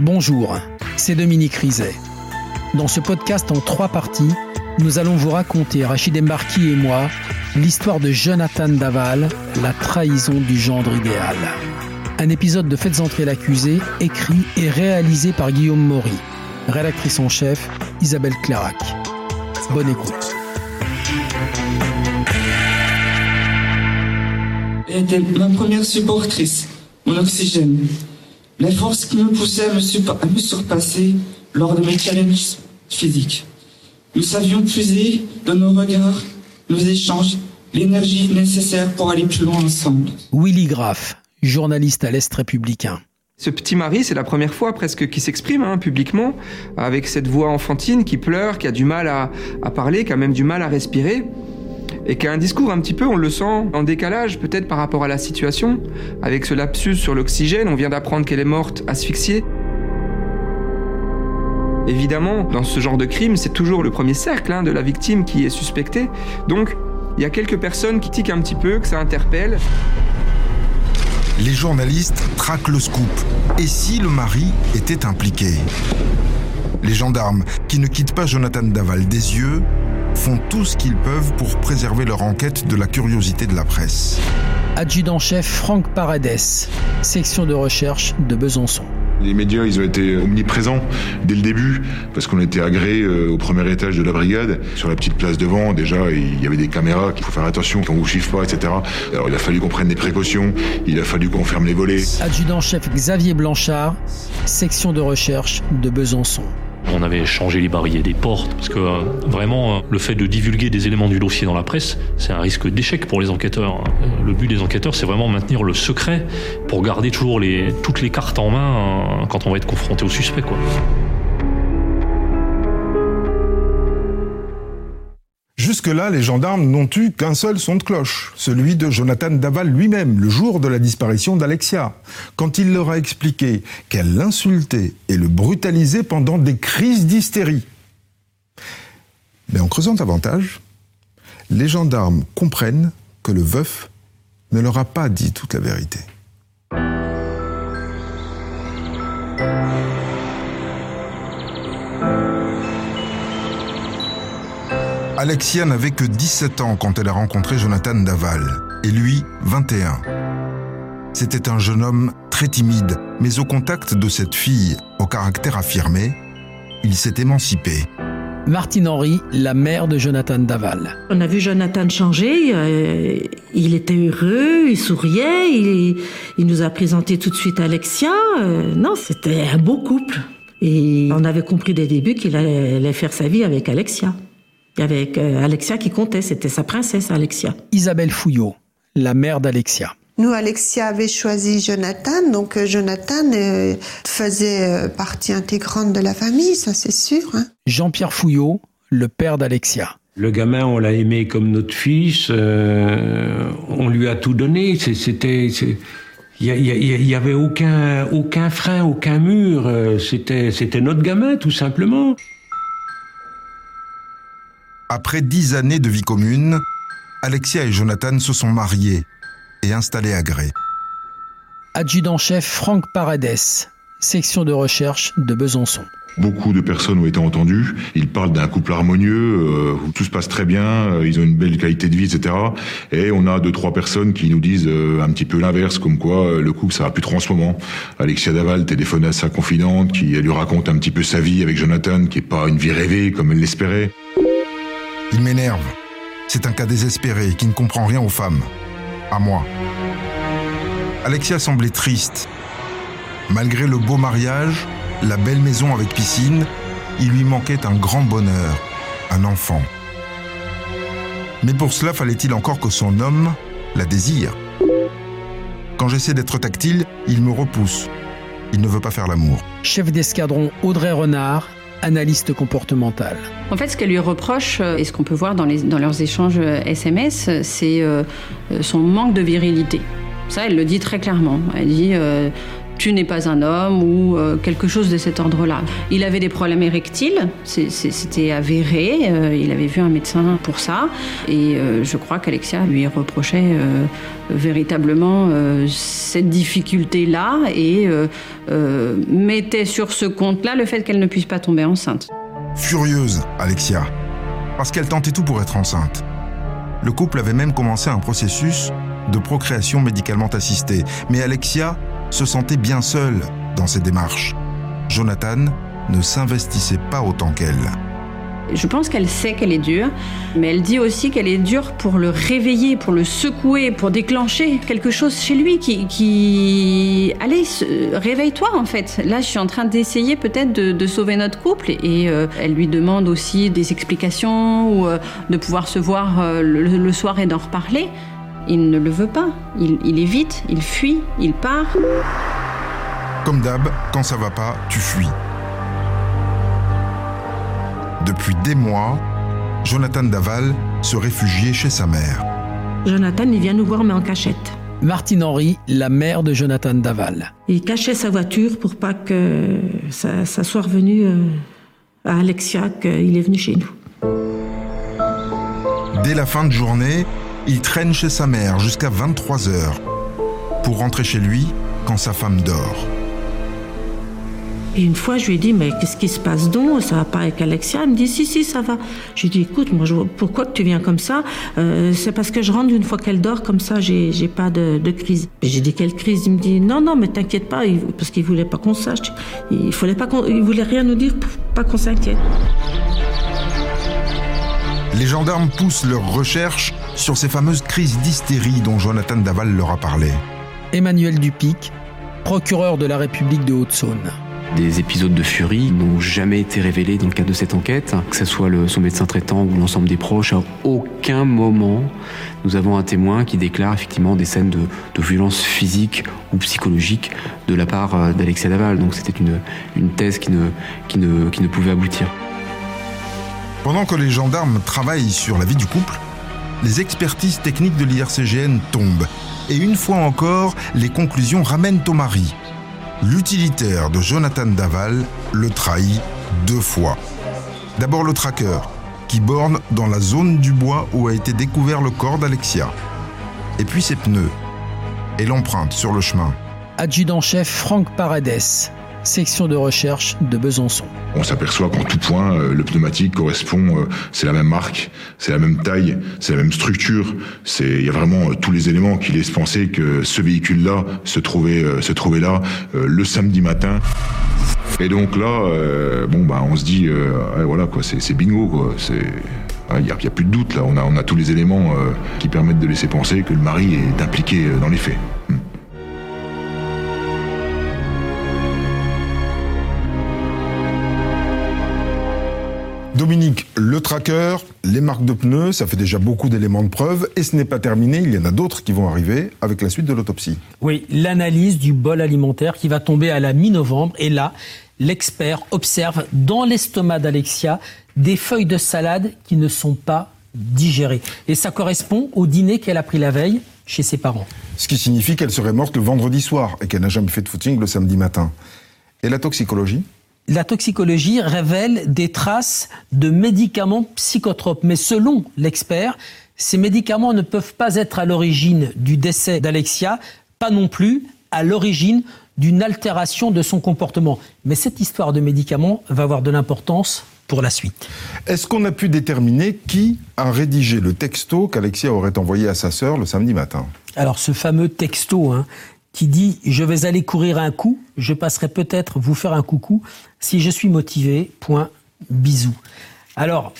Bonjour, c'est Dominique Rizet. Dans ce podcast en trois parties, nous allons vous raconter, Rachid Embarki et moi, l'histoire de Jonathan Daval, la trahison du gendre idéal. Un épisode de Faites entrer l'accusé, écrit et réalisé par Guillaume Maury. Rédactrice en chef, Isabelle Clarac. Bonne écoute. Ma première supportrice, mon oxygène. La force qui me poussait à me, à me surpasser lors de mes challenges physiques. Nous savions puiser dans nos regards, nos échanges, l'énergie nécessaire pour aller plus loin ensemble. Willy Graff, journaliste à l'Est républicain. Ce petit mari, c'est la première fois presque qu'il s'exprime hein, publiquement, avec cette voix enfantine qui pleure, qui a du mal à, à, parler, qui a même du mal à respirer, et qui un discours un petit peu, on le sent, en décalage peut-être par rapport à la situation, avec ce lapsus sur l'oxygène, on vient d'apprendre qu'elle est morte asphyxiée. Évidemment, dans ce genre de crime, c'est toujours le premier cercle hein, de la victime qui est suspecté, donc il y a quelques personnes qui tiquent un petit peu, que ça interpelle les journalistes traquent le scoop. Et si le mari était impliqué? Les gendarmes, qui ne quittent pas Jonathan Daval des yeux, font tout ce qu'ils peuvent pour préserver leur enquête de la curiosité de la presse. Adjudant-chef Franck Paredes, section de recherche de Besançon. Les médias, ils ont été omniprésents dès le début, parce qu'on était agréé au premier étage de la brigade. Sur la petite place devant, déjà, il y avait des caméras qu'il faut faire attention, qu'on vous chiffre pas, etc. Alors il a fallu qu'on prenne des précautions, il a fallu qu'on ferme les volets. Adjudant-chef Xavier Blanchard, section de recherche de Besançon. On avait changé les barilles des portes, parce que euh, vraiment, euh, le fait de divulguer des éléments du dossier dans la presse, c'est un risque d'échec pour les enquêteurs. Le but des enquêteurs, c'est vraiment maintenir le secret pour garder toujours les, toutes les cartes en main euh, quand on va être confronté au suspect. Jusque-là, les gendarmes n'ont eu qu'un seul son de cloche, celui de Jonathan Daval lui-même, le jour de la disparition d'Alexia, quand il leur a expliqué qu'elle l'insultait et le brutalisait pendant des crises d'hystérie. Mais en creusant davantage, les gendarmes comprennent que le veuf ne leur a pas dit toute la vérité. Alexia n'avait que 17 ans quand elle a rencontré Jonathan Daval, et lui 21. C'était un jeune homme très timide, mais au contact de cette fille au caractère affirmé, il s'est émancipé. Martine Henry, la mère de Jonathan Daval. On a vu Jonathan changer, euh, il était heureux, il souriait, il, il, nous a présenté tout de suite Alexia. Euh, non, c'était un beau couple. Et on avait compris dès le début qu'il allait faire sa vie avec Alexia. Il y avait Alexia qui comptait, c'était sa princesse Alexia. Isabelle Fouillot, la mère d'Alexia. Nous, Alexia avait choisi Jonathan, donc euh, Jonathan euh, faisait euh, partie intégrante de la famille, ça c'est sûr. Hein. Jean-Pierre Fouillot, le père d'Alexia. Le gamin, on l'a aimé comme notre fils, euh, on lui a tout donné, c'était... Il n'y avait aucun, aucun frein, aucun mur, c'était notre gamin tout simplement. Après dix années de vie commune, Alexia et Jonathan se sont mariés et installés à Gré. Adjudant-chef Franck Paredes, section de recherche de Besançon. Beaucoup de personnes ont été entendues. Ils parlent d'un couple harmonieux euh, où tout se passe très bien, euh, ils ont une belle qualité de vie, etc. Et on a deux trois personnes qui nous disent euh, un petit peu l'inverse, comme quoi euh, le couple ça va plus trop en ce moment. Alexia Daval téléphone à sa confidente, qui elle lui raconte un petit peu sa vie avec Jonathan, qui est pas une vie rêvée comme elle l'espérait. Il m'énerve. C'est un cas désespéré qui ne comprend rien aux femmes. À moi. Alexia semblait triste. Malgré le beau mariage, la belle maison avec piscine, il lui manquait un grand bonheur, un enfant. Mais pour cela, fallait-il encore que son homme la désire? Quand j'essaie d'être tactile, il me repousse. Il ne veut pas faire l'amour. Chef d'escadron Audrey Renard, analyste comportemental. En fait, ce qu'elle lui reproche, et ce qu'on peut voir dans, les, dans leurs échanges SMS, c'est euh, son manque de virilité. Ça, elle le dit très clairement. Elle dit euh, tu n'es pas un homme ou euh, quelque chose de cet ordre-là. Il avait des problèmes érectiles, c'était avéré, euh, il avait vu un médecin pour ça, et euh, je crois qu'Alexia lui reprochait véritablement cette difficulté-là et mettait sur ce compte-là le fait qu'elle ne puisse pas tomber enceinte. Furieuse, Alexia, parce qu'elle tentait tout pour être enceinte. Le couple avait même commencé un processus de procréation médicalement assistée, mais Alexia se sentait bien seule dans ses démarches. Jonathan ne s'investissait pas autant qu'elle. Je pense qu'elle sait qu'elle est dure, mais elle dit aussi qu'elle est dure pour le réveiller, pour le secouer, pour déclencher quelque chose chez lui qui... Allez, réveille-toi en fait. Là, je suis en train d'essayer peut-être de, sauver notre couple et euh, elle lui demande aussi des explications ou euh, de pouvoir se voir euh, le, soir et d'en reparler. Il ne le veut pas. Il, il évite, il fuit, il part. Comme d'hab, quand ça va pas, tu fuis. Depuis des mois, Jonathan Daval se réfugiait chez sa mère. Jonathan, il vient nous voir, mais en cachette. Martine Henry, la mère de Jonathan Daval. Il cachait sa voiture pour pas que ça, soit revenu euh, à Alexia qu'il est venu chez nous. Dès la fin de journée, il traîne chez sa mère jusqu'à 23 heures pour rentrer chez lui quand sa femme dort. Et une fois, je lui ai dit, mais qu'est-ce qui se passe donc? Ça va pas avec Alexia? Elle me dit, si, si, ça va. Je lui ai dit, écoute, moi, pourquoi tu viens comme ça? Euh, C'est parce que je rentre une fois qu'elle dort, comme ça, j'ai, j'ai pas de, crise. J'ai dit, quelle crise? Il me dit, non, non, mais t'inquiète pas, parce qu'il voulait pas qu'on sache. Il, fallait pas il voulait rien nous dire pour pas qu'on s'inquiète. Les gendarmes poussent leurs recherches sur ces fameuses crises d'hystérie dont Jonathan Daval leur a parlé. Emmanuel Dupic, procureur de la République de Haute-Saône. Des épisodes de furie n'ont jamais été révélés dans le cadre de cette enquête, que ce soit le, son médecin traitant ou l'ensemble des proches. À aucun moment, nous avons un témoin qui déclare effectivement des scènes de, violence physique ou psychologique de la part euh, d'Alexia Daval. Donc c'était une, une thèse qui ne, qui, ne, qui ne pouvait aboutir. Pendant que les gendarmes travaillent sur la vie du couple, les expertises techniques de l'IRCGN tombent. Et une fois encore, les conclusions ramènent au mari l'utilitaire de Jonathan Daval le trahit deux fois. D'abord le tracker, qui borne dans la zone du bois où a été découvert le corps d'Alexia. Et puis ses pneus et l'empreinte sur le chemin. Adjudant-chef Franck Paredes, section de recherche de Besançon. On s'aperçoit qu'en tout point, euh, le pneumatique correspond, euh, c'est la même marque, c'est la même taille, c'est la même structure. Il y a vraiment euh, tous les éléments qui laissent penser que ce véhicule-là se trouvait, se trouvait là le samedi matin. Et donc là, bon bah, on se dit, voilà quoi, c'est, bingo quoi. C'est il n'y a, plus de doute là, on a tous les éléments qui permettent de laisser penser que le mari est impliqué dans les faits. Dominique, le tracker, les marques de pneus, ça fait déjà beaucoup d'éléments de preuve et ce n'est pas terminé, il y en a d'autres qui vont arriver avec la suite de l'autopsie. Oui, l'analyse du bol alimentaire qui va tomber à la mi-novembre et là, l'expert observe dans l'estomac d'Alexia des feuilles de salade qui ne sont pas digérées. Et ça correspond au dîner qu'elle a pris la veille chez ses parents. Ce qui signifie qu'elle serait morte le vendredi soir et qu'elle n'a jamais fait de footing le samedi matin. Et la toxicologie? La toxicologie révèle des traces de médicaments psychotropes. Mais selon l'expert, ces médicaments ne peuvent pas être à l'origine du décès d'Alexia, pas non plus à l'origine d'une altération de son comportement. Mais cette histoire de médicaments va avoir de l'importance pour la suite. Est-ce qu'on a pu déterminer qui a rédigé le texto qu'Alexia aurait envoyé à sa sœur le samedi matin? Alors ce fameux texto, hein, qui dit je vais aller courir un coup, je passerai peut-être vous faire un coucou si je suis motivé. Point bisous. Alors,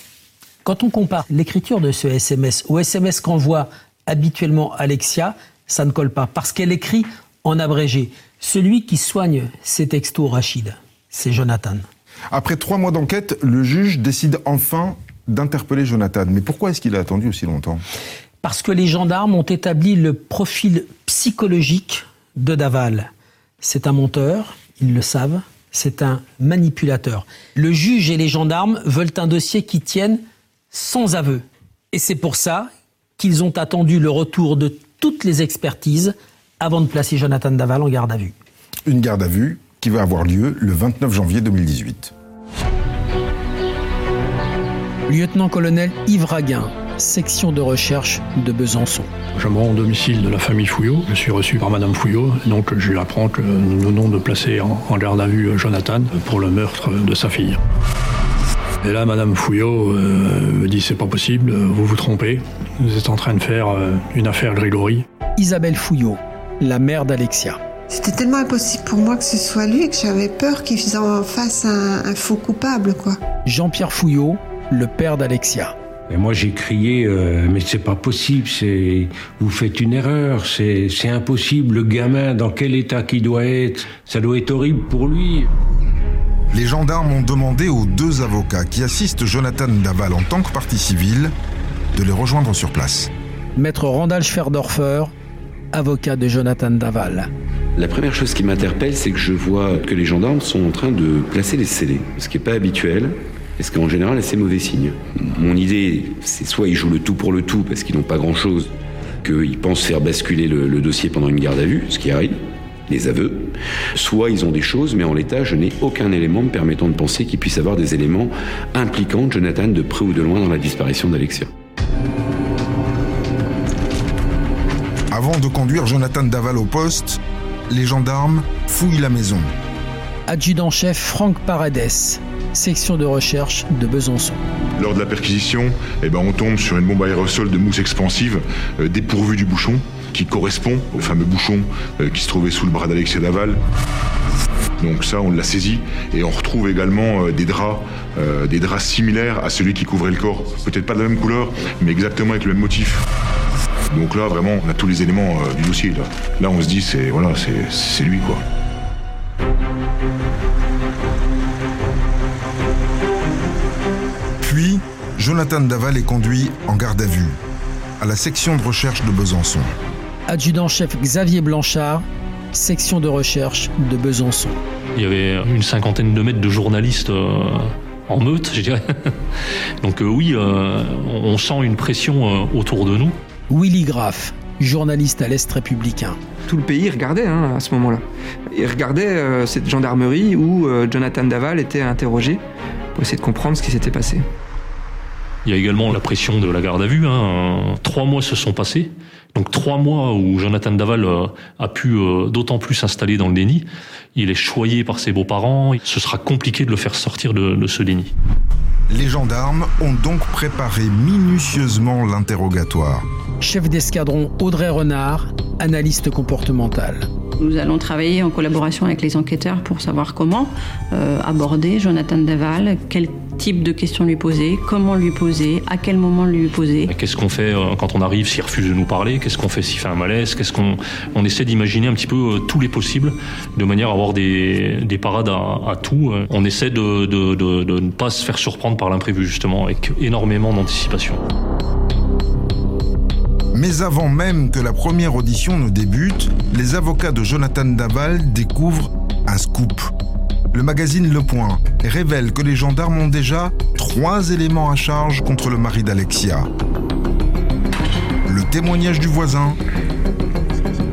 quand on compare l'écriture de ce SMS au SMS qu'envoie habituellement Alexia, ça ne colle pas parce qu'elle écrit en abrégé. Celui qui soigne ces textos, Rachid, c'est Jonathan. Après trois mois d'enquête, le juge décide enfin d'interpeller Jonathan. Mais pourquoi est-ce qu'il a attendu aussi longtemps? Parce que les gendarmes ont établi le profil psychologique de Daval. C'est un monteur, ils le savent, c'est un manipulateur. Le juge et les gendarmes veulent un dossier qui tienne sans aveu. Et c'est pour ça qu'ils ont attendu le retour de toutes les expertises avant de placer Jonathan Daval en garde à vue. Une garde à vue qui va avoir lieu le 29 janvier 2018. Lieutenant-colonel Yves Raguin, section de recherche de Besançon. Je me rends au domicile de la famille Fouillot. Je suis reçu par Madame Fouillot. Donc je lui apprends que nous venons de placer en, garde à vue Jonathan pour le meurtre de sa fille. Et là, Madame Fouillot euh, me dit c'est pas possible, vous vous trompez. Vous êtes en train de faire euh, une affaire Grégory. Isabelle Fouillot, la mère d'Alexia. C'était tellement impossible pour moi que ce soit lui que j'avais peur qu'il en fasse un, un faux coupable, quoi. Jean-Pierre Fouillot, le père d'Alexia. Et moi j'ai crié, euh, mais c'est pas possible, c'est vous faites une erreur, c'est c'est impossible. Le gamin, dans quel état qu'il doit être, ça doit être horrible pour lui. Les gendarmes ont demandé aux deux avocats qui assistent Jonathan Daval en tant que partie civile de les rejoindre sur place. Maître Randall Schwerdorfer, avocat de Jonathan Daval. La première chose qui m'interpelle, c'est que je vois que les gendarmes sont en train de placer les scellés, ce qui n'est pas habituel. Et ce qu'en général, c'est mauvais signe. Mon idée, c'est soit ils jouent le tout pour le tout parce qu'ils n'ont pas grand-chose, qu'ils pensent faire basculer le, dossier pendant une garde à vue, ce qui arrive, les aveux, soit ils ont des choses, mais en l'état, je n'ai aucun élément me permettant de penser qu'ils puissent avoir des éléments impliquant Jonathan de près ou de loin dans la disparition d'Alexia. Avant de conduire Jonathan Daval au poste, les gendarmes fouillent la maison. Adjudant-chef Franck Paredes section de recherche de Besançon. Lors de la perquisition, eh ben, on tombe sur une bombe aérosol de mousse expansive euh, dépourvue du bouchon, qui correspond au fameux bouchon euh, qui se trouvait sous le bras d'Alexia Daval. Donc ça, on l'a saisi et on retrouve également euh, des draps, des draps similaires à celui qui couvrait le corps. Peut-être pas de la même couleur, mais exactement avec le même motif. Donc là, vraiment, on a tous les éléments du dossier. Là. là, on se dit, c'est voilà, c'est lui quoi. Jonathan Daval est conduit en garde à vue à la section de recherche de Besançon. Adjudant-chef Xavier Blanchard, section de recherche de Besançon. Il y avait une cinquantaine de mètres de journalistes euh, en meute, je dirais. Donc euh, oui, euh, on sent une pression autour de nous. Willy Graff, journaliste à l'Est républicain. Tout le pays regardait hein, à ce moment-là. Il regardait cette gendarmerie où Jonathan Daval était interrogé pour essayer de comprendre ce qui s'était passé. Il y a également la pression de la garde à vue. Hein. Trois mois se sont passés. Donc trois mois où Jonathan Daval euh, a pu euh, d'autant plus s'installer dans le déni. Il est choyé par ses beaux-parents. Ce sera compliqué de le faire sortir de, ce déni. Les gendarmes ont donc préparé minutieusement l'interrogatoire. Chef d'escadron Audrey Renard, analyste comportemental. Nous allons travailler en collaboration avec les enquêteurs pour savoir comment euh, aborder Jonathan Daval, quel type de questions lui poser, comment lui poser, à quel moment lui poser. Qu'est-ce qu'on fait euh, quand on arrive s'il refuse de nous parler Qu'est-ce qu'on fait s'il fait un malaise Qu'est-ce qu'on on essaie d'imaginer un petit peu euh, tous les possibles de manière à avoir des, des parades à, tout. On essaie de, de, de, de ne pas se faire surprendre par l'imprévu justement avec énormément d'anticipation. Mais avant même que la première audition ne débute, les avocats de Jonathan Daval découvrent un scoop. Le magazine Le Point révèle que les gendarmes ont déjà trois éléments à charge contre le mari d'Alexia. Le témoignage du voisin,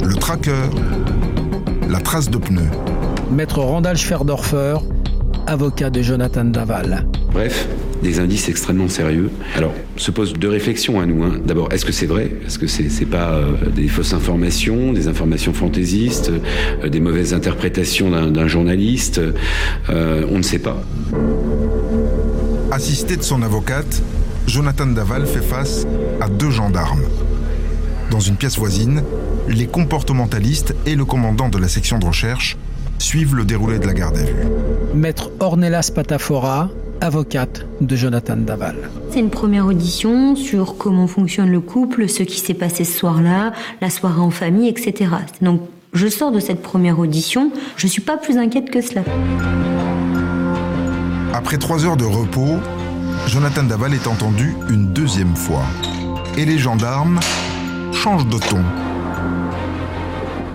le tracker, la trace de pneus. Maître Randall Schwerdorfer, avocat de Jonathan Daval. Bref, des indices extrêmement sérieux. Alors, se pose deux réflexions à nous. Hein. D'abord, est-ce que c'est vrai? Est-ce que c'est n'est pas euh, des fausses informations, des informations fantaisistes, euh, des mauvaises interprétations d'un journaliste? Euh, On ne sait pas. Assisté de son avocate, Jonathan Daval fait face à deux gendarmes. Dans une pièce voisine, les comportementalistes et le commandant de la section de recherche suivent le déroulé de la garde à vue. Maître Ornelas Patafora, avocate de Jonathan Daval. C'est une première audition sur comment fonctionne le couple, ce qui s'est passé ce soir-là, la soirée en famille, etc. Donc je sors de cette première audition, je ne suis pas plus inquiète que cela. Après trois heures de repos, Jonathan Daval est entendu une deuxième fois. Et les gendarmes changent de ton.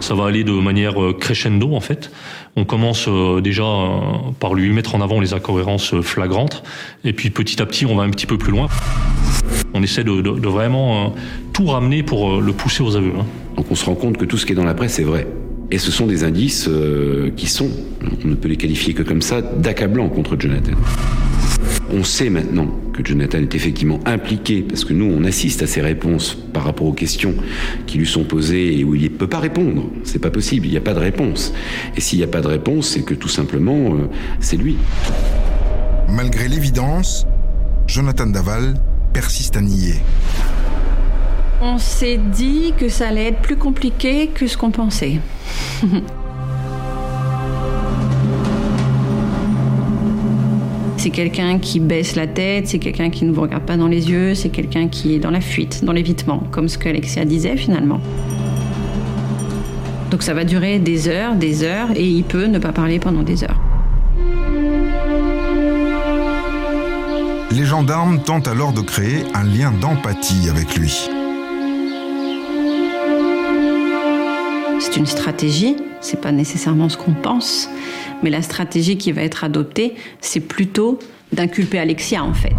Ça va aller de manière crescendo en fait. On commence euh, déjà euh, par lui mettre en avant les incohérences flagrantes, et puis petit à petit on va un petit peu plus loin. On essaie de, vraiment tout ramener pour le pousser aux aveux. Hein. Donc on se rend compte que tout ce qui est dans la presse est vrai. Et ce sont des indices euh, qui sont, on ne peut les qualifier que comme ça, d'accablants contre Jonathan. On sait maintenant que Jonathan est effectivement impliqué, parce que nous, on assiste à ses réponses par rapport aux questions qui lui sont posées et où il ne peut pas répondre. C'est pas possible, il n'y a pas de réponse. Et s'il n'y a pas de réponse, c'est que tout simplement, euh, c'est lui. Malgré l'évidence, Jonathan Daval persiste à nier. On s'est dit que ça allait être plus compliqué que ce qu'on pensait. C'est quelqu'un qui baisse la tête, c'est quelqu'un qui ne vous regarde pas dans les yeux, c'est quelqu'un qui est dans la fuite, dans l'évitement, comme ce qu'Alexia disait finalement. Donc ça va durer des heures, des heures, et il peut ne pas parler pendant des heures. Les gendarmes tentent alors de créer un lien d'empathie avec lui. C'est une stratégie, c'est pas nécessairement ce qu'on pense, mais la stratégie qui va être adoptée, c'est plutôt d'inculper Alexia en fait.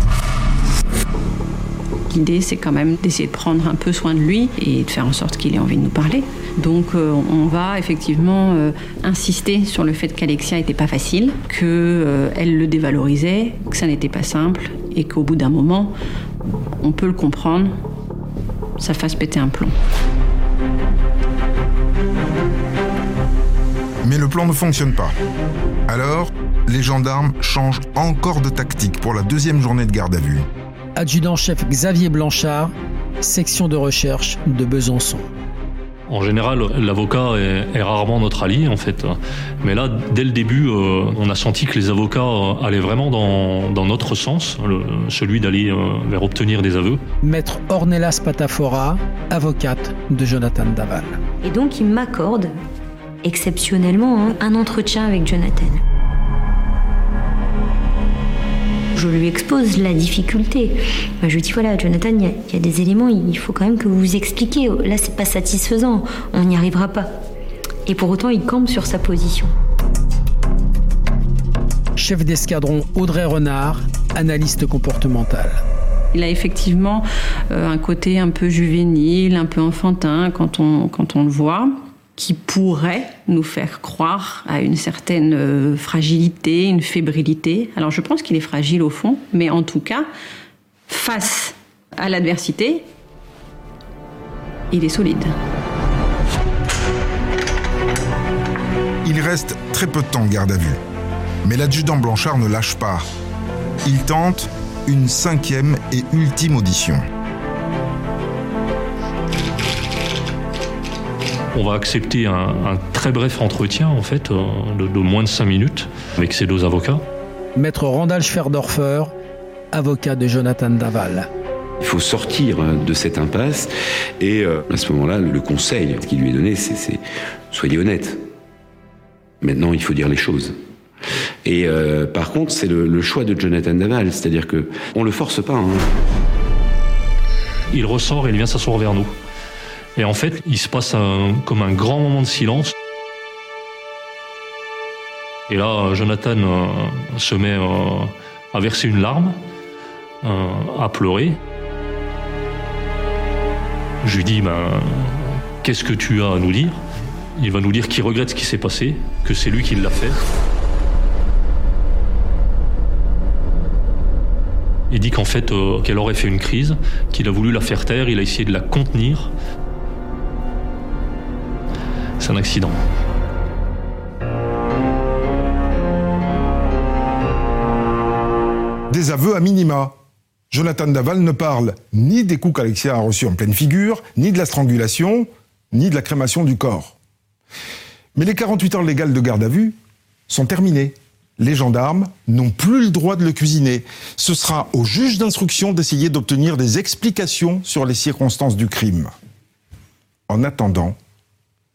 L'idée, c'est quand même d'essayer de prendre un peu soin de lui et de faire en sorte qu'il ait envie de nous parler. Donc, euh, on va effectivement euh, insister sur le fait qu'Alexia n'était pas facile, qu'elle euh, le dévalorisait, que ça n'était pas simple et qu'au bout d'un moment, on peut le comprendre, ça fasse péter un plomb. Mais le plan ne fonctionne pas. Alors, les gendarmes changent encore de tactique pour la deuxième journée de garde à vue. Adjudant-chef Xavier Blanchard, section de recherche de Besançon. En général, l'avocat est, rarement notre allié, en fait. Mais là, dès le début, euh, on a senti que les avocats euh, allaient vraiment dans, notre sens, celui d'aller euh, vers obtenir des aveux. Maître Ornelas Patafora, avocate de Jonathan Daval. Et donc, il m'accorde exceptionnellement hein, un entretien avec Jonathan. Je lui expose la difficulté. Je lui dis voilà, Jonathan, il y, a des éléments, il faut quand même que vous vous expliquiez. Là, c'est pas satisfaisant, on n'y arrivera pas. Et pour autant, il campe sur sa position. Chef d'escadron Audrey Renard, analyste comportemental. Il a effectivement euh, un côté un peu juvénile, un peu enfantin quand on, quand on le voit qui pourrait nous faire croire à une certaine euh, fragilité, une fébrilité. Alors je pense qu'il est fragile au fond, mais en tout cas, face à l'adversité, il est solide. Il reste très peu de temps garde à vue. Mais l'adjudant Blanchard ne lâche pas. Il tente une cinquième et ultime audition. On va accepter un, très bref entretien, en fait, euh, de, moins de 5 minutes, avec ces deux avocats. Maître Randall Schwerdorfer, avocat de Jonathan Daval. Il faut sortir euh, de cette impasse et euh, à ce moment-là, le conseil qui lui est donné, c'est soyez honnête. Maintenant, il faut dire les choses. Et par contre, c'est le, choix de Jonathan Daval, c'est-à-dire que on le force pas. Hein. Il ressort et il vient s'asseoir vers nous. Et en fait, il se passe comme un grand moment de silence. Et là, Jonathan euh, se met euh, à verser une larme, euh, à pleurer. Je lui dis, ben, qu'est-ce que tu as à nous dire? Il va nous dire qu'il regrette ce qui s'est passé, que c'est lui qui l'a fait. Il dit qu'en fait, qu'elle aurait fait une crise, qu'il a voulu la faire taire, il a essayé de la contenir, c'est un accident. Des aveux à minima. Jonathan Daval ne parle ni des coups qu'Alexia a reçus en pleine figure, ni de la strangulation, ni de la crémation du corps. Mais les 48 heures légales de garde à vue sont terminées. Les gendarmes n'ont plus le droit de le cuisiner. Ce sera au juge d'instruction d'essayer d'obtenir des explications sur les circonstances du crime. En attendant,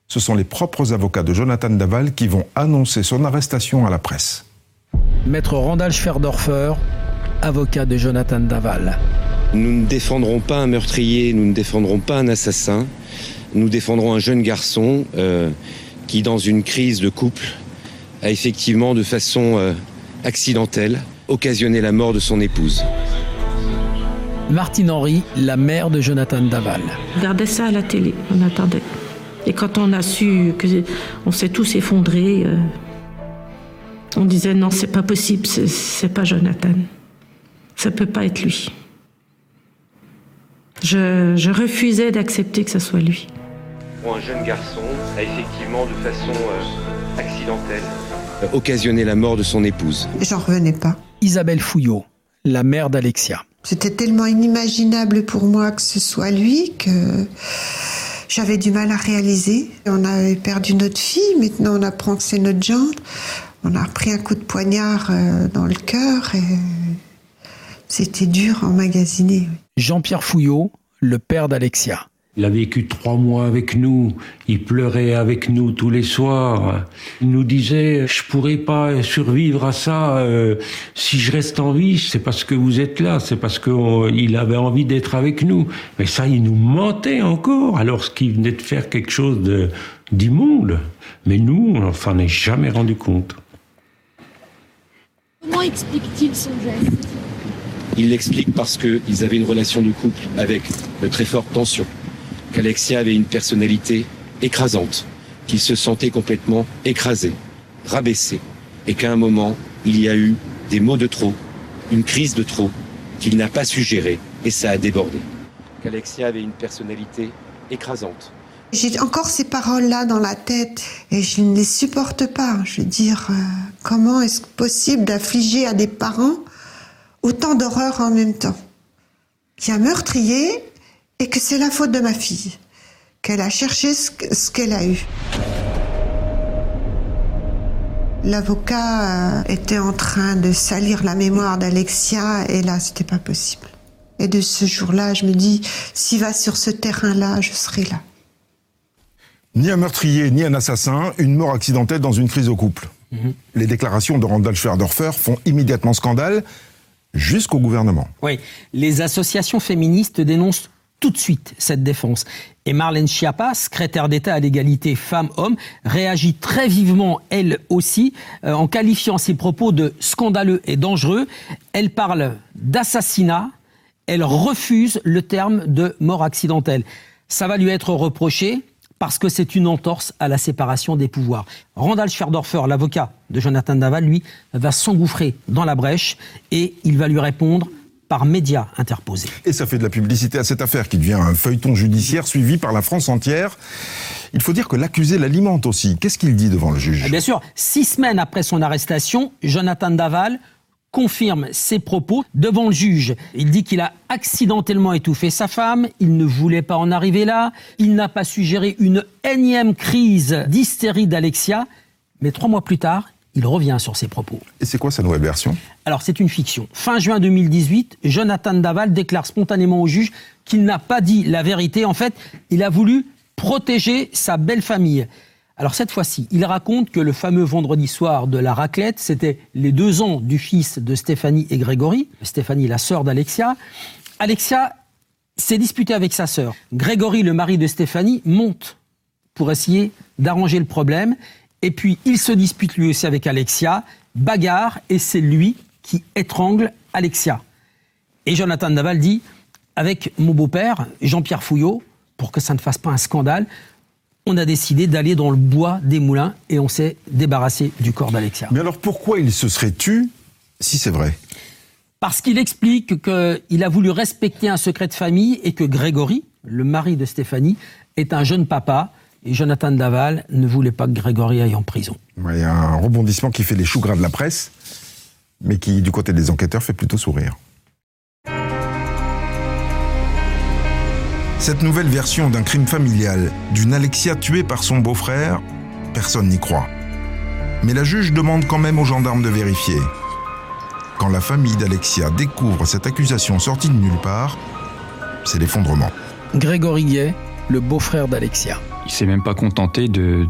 ce sont les propres avocats de Jonathan Daval qui vont annoncer son arrestation à la presse. Maître Randall Schwerdorfer, avocat de Jonathan Daval. Nous ne défendrons pas un meurtrier, nous ne défendrons pas un assassin, nous défendrons un jeune garçon euh, qui, dans une crise de couple, a effectivement, de façon euh, accidentelle, occasionné la mort de son épouse. Martine Henry, la mère de Jonathan Daval. Regardez ça à la télé, on attendait. Et quand on a su que on s'est tous effondrés, euh, on disait non, c'est pas possible, c'est pas Jonathan. Ça peut pas être lui. Je, refusais d'accepter que ce soit lui. Un jeune garçon a effectivement, de façon euh, accidentelle, euh, occasionné la mort de son épouse. J'en revenais pas. Isabelle Fouillot, la mère d'Alexia. C'était tellement inimaginable pour moi que ce soit lui que j'avais du mal à réaliser. On avait perdu notre fille, maintenant on apprend que c'est notre gendre. On a pris un coup de poignard euh, dans le cœur et c'était dur à emmagasiner. Jean-Pierre Fouillot, le père d'Alexia. Il a vécu trois mois avec nous. Il pleurait avec nous tous les soirs. Il nous disait je pourrais pas survivre à ça euh, si je reste en vie. C'est parce que vous êtes là. C'est parce qu'il avait envie d'être avec nous. Mais ça, il nous mentait encore alors qu'il venait de faire quelque chose d'immonde. Mais nous, on s'en est jamais rendu compte. Comment explique-t-il son geste? Il l'explique parce qu'ils avaient une relation de couple avec de très fortes tensions qu'Alexia avait une personnalité écrasante, qu'il se sentait complètement écrasé, rabaissé, et qu'à un moment, il y a eu des mots de trop, une crise de trop, qu'il n'a pas su gérer, et ça a débordé. Qu'Alexia avait une personnalité écrasante. J'ai encore ces paroles-là dans la tête et je ne les supporte pas. Je veux dire, euh, comment est-ce possible d'affliger à des parents autant d'horreur en même temps? Qui a meurtrier et que c'est la faute de ma fille, qu'elle a cherché ce qu'elle a eu. L'avocat euh, était en train de salir la mémoire d'Alexia et là, c'était pas possible. Et de ce jour-là, je me dis, s'il va sur ce terrain-là, je serai là. Ni un meurtrier, ni un assassin, une mort accidentelle dans une crise au couple. Mhm. Les déclarations de Randall Schwerdorfer font immédiatement scandale jusqu'au gouvernement. Oui, les associations féministes dénoncent tout de suite cette défense. Et Marlène Schiappa, secrétaire d'État à l'égalité femmes-hommes, réagit très vivement, elle aussi, euh, en qualifiant ses propos de scandaleux et dangereux. Elle parle d'assassinat, elle refuse le terme de mort accidentelle. Ça va lui être reproché parce que c'est une entorse à la séparation des pouvoirs. Randall Schwerdorfer, l'avocat de Jonathan Daval, lui, va s'engouffrer dans la brèche et il va lui répondre par médias interposés. Et ça fait de la publicité à cette affaire qui devient un feuilleton judiciaire suivi par la France entière. Il faut dire que l'accusé l'alimente aussi. Qu'est-ce qu'il dit devant le juge? Eh Bien sûr, six semaines après son arrestation, Jonathan Daval confirme ses propos devant le juge. Il dit qu'il a accidentellement étouffé sa femme, il ne voulait pas en arriver là, il n'a pas suggéré une énième crise d'hystérie d'Alexia, mais trois mois plus tard, il revient sur ses propos. Et c'est quoi sa nouvelle version? Alors c'est une fiction. Fin juin 2018, Jonathan Daval déclare spontanément au juge qu'il n'a pas dit la vérité. En fait, il a voulu protéger sa belle famille. Alors cette fois-ci, il raconte que le fameux vendredi soir de la raclette, c'était les deux ans du fils de Stéphanie et Grégory. Stéphanie, la sœur d'Alexia. Alexia s'est disputée avec sa sœur. Grégory, le mari de Stéphanie, monte pour essayer d'arranger le problème. Et puis, il se dispute lui aussi avec Alexia, bagarre, et c'est lui qui étrangle Alexia. Et Jonathan Daval dit, avec mon beau-père, Jean-Pierre Fouillot, pour que ça ne fasse pas un scandale, on a décidé d'aller dans le bois des moulins et on s'est débarrassé du corps d'Alexia. Mais alors pourquoi il se serait tu si c'est vrai? Parce qu'il explique qu'il a voulu respecter un secret de famille et que Grégory, le mari de Stéphanie, est un jeune papa et Jonathan Daval ne voulait pas que Grégory aille en prison. Il y a un rebondissement qui fait les choux gras de la presse, mais qui, du côté des enquêteurs, fait plutôt sourire. Cette nouvelle version d'un crime familial, d'une Alexia tuée par son beau-frère, personne n'y croit. Mais la juge demande quand même aux gendarmes de vérifier. Quand la famille d'Alexia découvre cette accusation sortie de nulle part, c'est l'effondrement. Grégory Gay, le beau-frère d'Alexia il s'est même pas contenté de,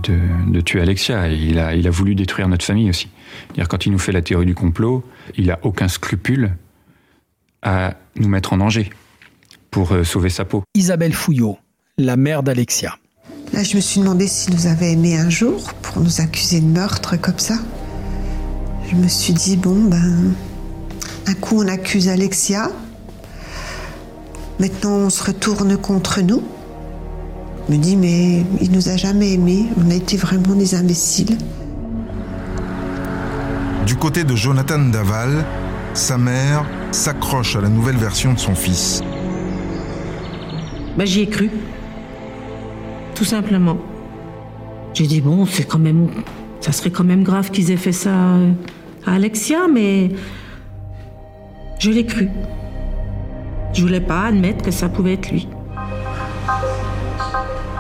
tuer Alexia. Il a, il a voulu détruire notre famille aussi. -dire quand il nous fait la théorie du complot, il a aucun scrupule à nous mettre en danger pour euh, sauver sa peau. Isabelle Fouillot, la mère d'Alexia. Là, je me suis demandé s'il nous avait aimé un jour pour nous accuser de meurtre comme ça. Je me suis dit, bon, ben, un coup on accuse Alexia, maintenant on se retourne contre nous. Me dis, mais il nous a jamais aimés. On a été vraiment des imbéciles. Du côté de Jonathan Daval, sa mère s'accroche à la nouvelle version de son fils. Ben, j'y ai cru. Tout simplement. J'ai dit, bon, c'est quand même. Ça serait quand même grave qu'ils aient fait ça euh, à Alexia, mais. Je l'ai cru. Je voulais pas admettre que ça pouvait être lui.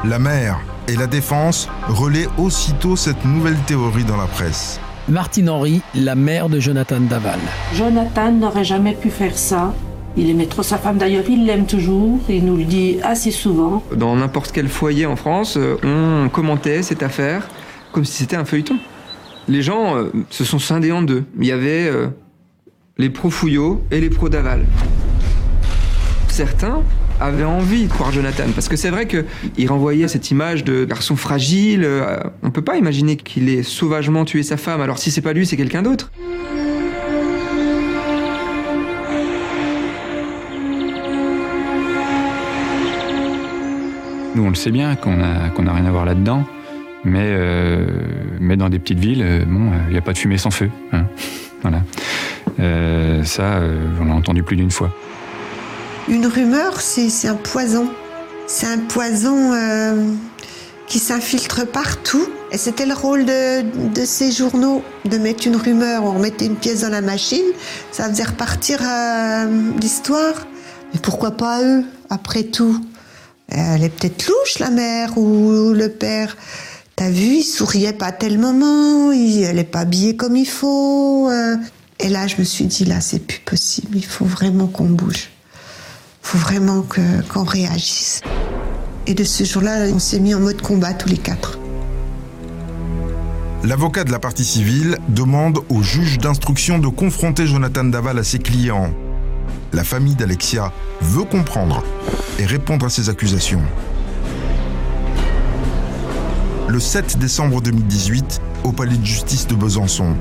La mère et la défense relaient aussitôt cette nouvelle théorie dans la presse. Martine Henry, la mère de Jonathan Daval. Jonathan n'aurait jamais pu faire ça. Il aimait trop sa femme d'ailleurs, il l'aime toujours, il nous le dit assez souvent. Dans n'importe quel foyer en France, euh, on commentait cette affaire comme si c'était un feuilleton. Les gens euh, se sont scindés en deux. Il y avait euh, les pro-Fouillot et les pro-Daval. Certains avaient envie de croire Jonathan, parce que c'est vrai qu'il renvoyait cette image de garçon fragile. euh, On peut pas imaginer qu'il ait sauvagement tué sa femme, alors si c'est pas lui, c'est quelqu'un d'autre. Nous, on le sait bien qu'on a qu'on a rien à voir là-dedans, mais euh, mais dans des petites villes, euh, bon, il n'y a pas de fumée sans feu. hein. voilà. Ça, on l'a entendu plus d'une fois. Une rumeur, c'est un poison. C'est un poison euh, qui s'infiltre partout. Et c'était le rôle de, ces journaux, de mettre une rumeur. On mettait une pièce dans la machine, ça faisait repartir euh, l'histoire. Mais pourquoi pas eux, après tout? Elle est peut-être louche, la mère ou le père. T'as vu, il souriait pas à tel moment, il, elle est pas habillée comme il faut. euh. Et là, je me suis dit, là, c'est plus possible, il faut vraiment qu'on bouge. Il faut vraiment qu'on réagisse. Et de ce jour-là, on s'est mis en mode combat tous les quatre. L'avocat de la partie civile demande au juge d'instruction de confronter Jonathan Daval à ses clients. La famille d'Alexia veut comprendre et répondre à ces accusations. Le 7 décembre 2018, au palais de justice de Besançon,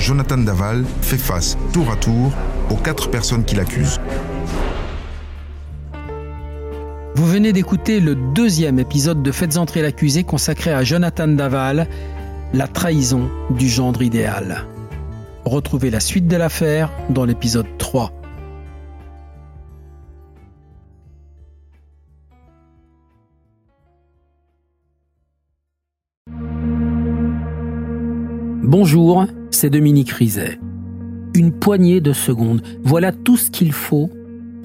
Jonathan Daval fait face tour à tour aux quatre personnes qui l'accusent. Vous venez d'écouter le deuxième épisode de Faites entrer l'accusé consacré à Jonathan Daval, la trahison du gendre idéal. Retrouvez la suite de l'affaire dans l'épisode 3. Bonjour, c'est Dominique Rizet. Une poignée de secondes, voilà tout ce qu'il faut